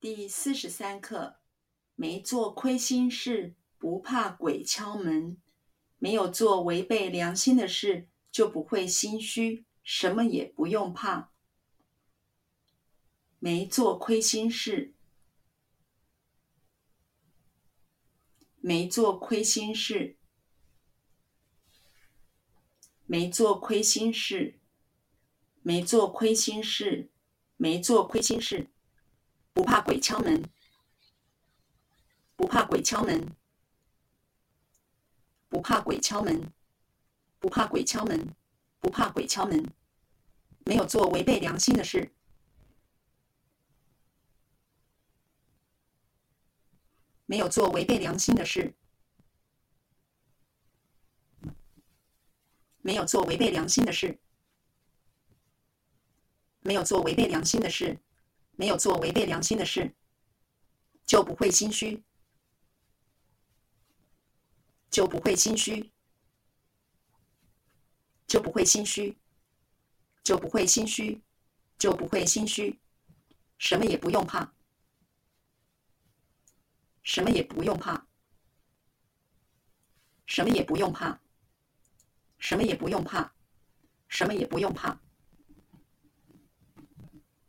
第四十三课：没做亏心事，不怕鬼敲门。没有做违背良心的事，就不会心虚，什么也不用怕。没做亏心事，没做亏心事，没做亏心事，没做亏心事，没做亏心事。不怕鬼敲门，不怕鬼敲门，不怕鬼敲门，不怕鬼敲门，不怕鬼敲门。没有做违背良心的事，没有做违背良心的事，没有做违背良心的事，没有做违背良心的事。没有做违背良心的事，就不会心虚，就不会心虚，就不会心虚，就不会心虚，就不会心虚，什么也不用怕，什么也不用怕，什么也不用怕，什么也不用怕，什么也不用怕。